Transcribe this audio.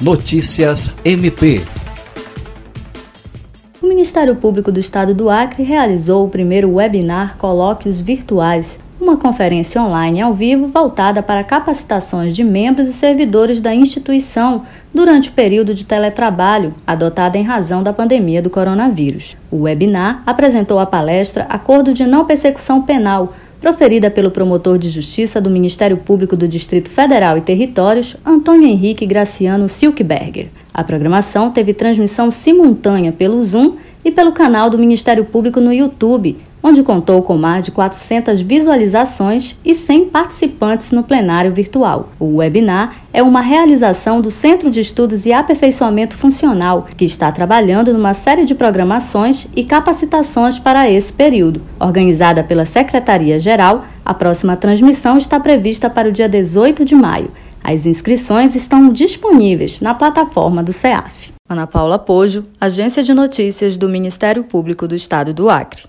Notícias MP. O Ministério Público do Estado do Acre realizou o primeiro webinar Colóquios Virtuais, uma conferência online ao vivo voltada para capacitações de membros e servidores da instituição durante o período de teletrabalho adotado em razão da pandemia do coronavírus. O webinar apresentou a palestra Acordo de Não Persecução Penal proferida pelo promotor de justiça do Ministério Público do Distrito Federal e Territórios, Antônio Henrique Graciano Silkberger. A programação teve transmissão simultânea pelo Zoom e pelo canal do Ministério Público no YouTube, onde contou com mais de 400 visualizações e 100 participantes no plenário virtual. O webinar é uma realização do Centro de Estudos e Aperfeiçoamento Funcional, que está trabalhando numa série de programações e capacitações para esse período. Organizada pela Secretaria-Geral, a próxima transmissão está prevista para o dia 18 de maio. As inscrições estão disponíveis na plataforma do CEAF. Ana Paula Pojo, Agência de Notícias do Ministério Público do Estado do Acre.